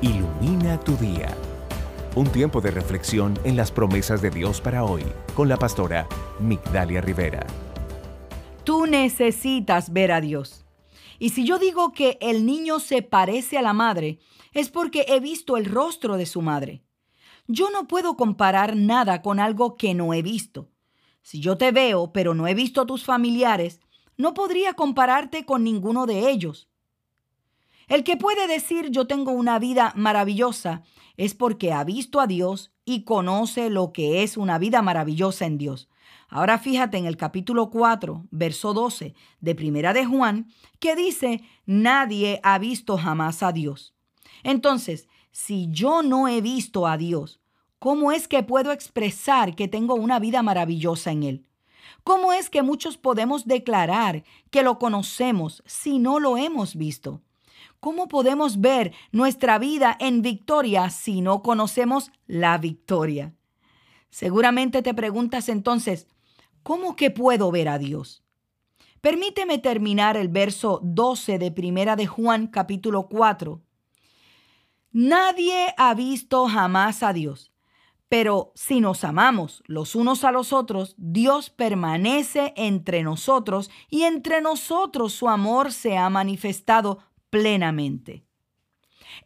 Ilumina tu día. Un tiempo de reflexión en las promesas de Dios para hoy con la pastora Migdalia Rivera. Tú necesitas ver a Dios. Y si yo digo que el niño se parece a la madre, es porque he visto el rostro de su madre. Yo no puedo comparar nada con algo que no he visto. Si yo te veo, pero no he visto a tus familiares, no podría compararte con ninguno de ellos. El que puede decir yo tengo una vida maravillosa es porque ha visto a Dios y conoce lo que es una vida maravillosa en Dios. Ahora fíjate en el capítulo 4, verso 12 de Primera de Juan, que dice, nadie ha visto jamás a Dios. Entonces, si yo no he visto a Dios, ¿cómo es que puedo expresar que tengo una vida maravillosa en Él? ¿Cómo es que muchos podemos declarar que lo conocemos si no lo hemos visto? ¿Cómo podemos ver nuestra vida en victoria si no conocemos la victoria? Seguramente te preguntas entonces, ¿cómo que puedo ver a Dios? Permíteme terminar el verso 12 de Primera de Juan capítulo 4. Nadie ha visto jamás a Dios, pero si nos amamos los unos a los otros, Dios permanece entre nosotros y entre nosotros su amor se ha manifestado plenamente.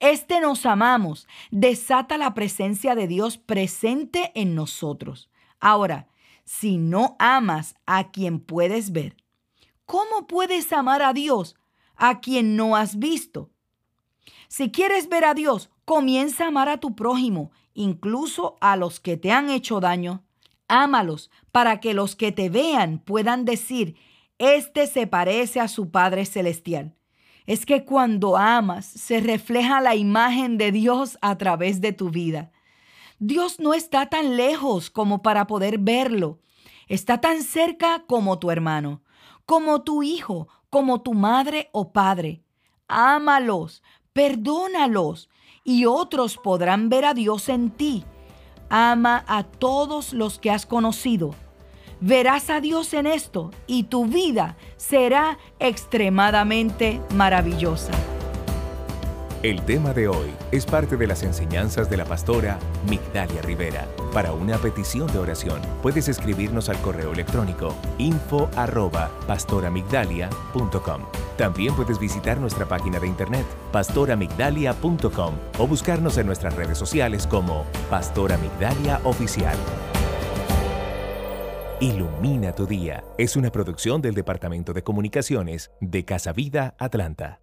Este nos amamos, desata la presencia de Dios presente en nosotros. Ahora, si no amas a quien puedes ver, ¿cómo puedes amar a Dios a quien no has visto? Si quieres ver a Dios, comienza a amar a tu prójimo, incluso a los que te han hecho daño. Ámalos para que los que te vean puedan decir, este se parece a su Padre Celestial es que cuando amas se refleja la imagen de Dios a través de tu vida. Dios no está tan lejos como para poder verlo. Está tan cerca como tu hermano, como tu hijo, como tu madre o padre. Ámalos, perdónalos y otros podrán ver a Dios en ti. Ama a todos los que has conocido verás a Dios en esto y tu vida será extremadamente maravillosa. El tema de hoy es parte de las enseñanzas de la pastora Migdalia Rivera. Para una petición de oración, puedes escribirnos al correo electrónico info arroba. También puedes visitar nuestra página de internet pastoramigdalia.com o buscarnos en nuestras redes sociales como Pastora Migdalia Oficial. Ilumina tu día. Es una producción del Departamento de Comunicaciones de Casa Vida, Atlanta.